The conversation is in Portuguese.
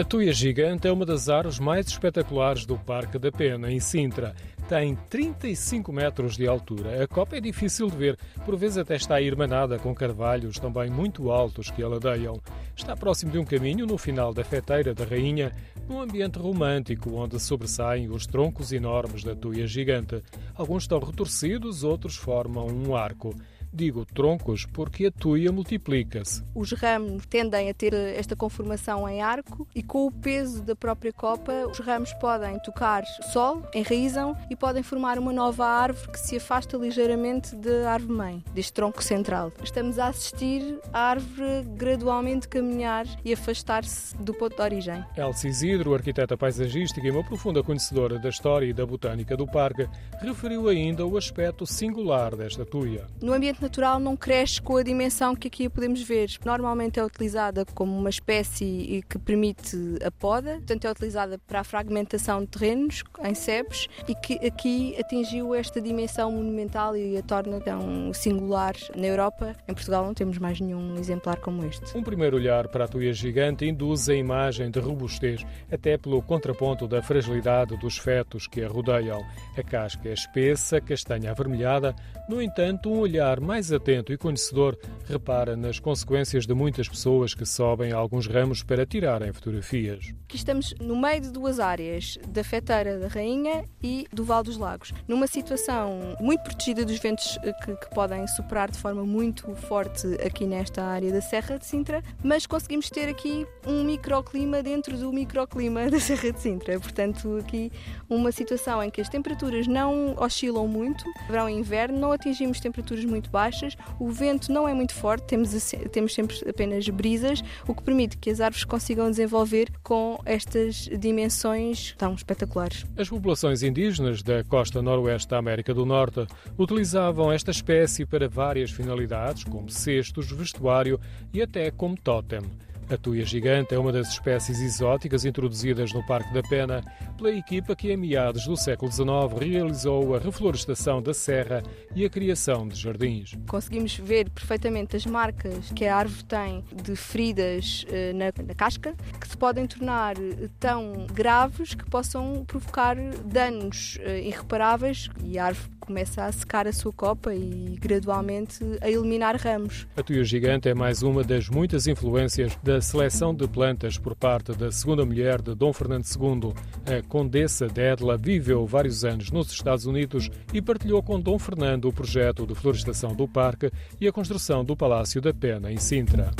A tuia gigante é uma das árvores mais espetaculares do Parque da Pena, em Sintra. Tem 35 metros de altura. A copa é difícil de ver, por vezes até está irmanada com carvalhos também muito altos que a ladeiam. Está próximo de um caminho, no final da feteira da Rainha, num ambiente romântico onde sobressaem os troncos enormes da tuia gigante. Alguns estão retorcidos, outros formam um arco. Digo troncos porque a tuia multiplica-se. Os ramos tendem a ter esta conformação em arco e com o peso da própria copa, os ramos podem tocar solo, enraizam e podem formar uma nova árvore que se afasta ligeiramente da árvore-mãe, deste tronco central. Estamos a assistir a árvore gradualmente caminhar e afastar-se do ponto de origem. Elsie Isidro, arquiteta paisagística e uma profunda conhecedora da história e da botânica do parque, referiu ainda o aspecto singular desta tuia. No ambiente natural não cresce com a dimensão que aqui podemos ver. Normalmente é utilizada como uma espécie que permite a poda, portanto é utilizada para a fragmentação de terrenos em sebes e que aqui atingiu esta dimensão monumental e a torna tão singular na Europa. Em Portugal não temos mais nenhum exemplar como este. Um primeiro olhar para a tuia gigante induz a imagem de robustez, até pelo contraponto da fragilidade dos fetos que a rodeiam. A casca é espessa, castanha avermelhada, no entanto, um olhar mais atento e conhecedor repara nas consequências de muitas pessoas que sobem alguns ramos para tirarem fotografias. Aqui estamos no meio de duas áreas, da Feteira da Rainha e do Val dos Lagos, numa situação muito protegida dos ventos eh, que, que podem soprar de forma muito forte aqui nesta área da Serra de Sintra, mas conseguimos ter aqui um microclima dentro do microclima da Serra de Sintra. Portanto, aqui uma situação em que as temperaturas não oscilam muito, verão e inverno, não atingimos temperaturas muito baixas, o vento não é muito forte, temos, temos sempre apenas brisas, o que permite que as árvores consigam desenvolver com estas dimensões tão espetaculares. As populações indígenas da costa noroeste da América do Norte utilizavam esta espécie para várias finalidades, como cestos, vestuário e até como tótem. A tuia gigante é uma das espécies exóticas introduzidas no Parque da Pena pela equipa que, em meados do século XIX, realizou a reflorestação da serra e a criação de jardins. Conseguimos ver perfeitamente as marcas que a árvore tem de feridas eh, na, na casca, que se podem tornar eh, tão graves que possam provocar danos eh, irreparáveis e a árvore começa a secar a sua copa e gradualmente a eliminar ramos. A tuia gigante é mais uma das muitas influências da seleção de plantas por parte da segunda mulher de Dom Fernando II. A Condessa de Edla viveu vários anos nos Estados Unidos e partilhou com Dom Fernando o projeto de florestação do parque e a construção do Palácio da Pena em Sintra.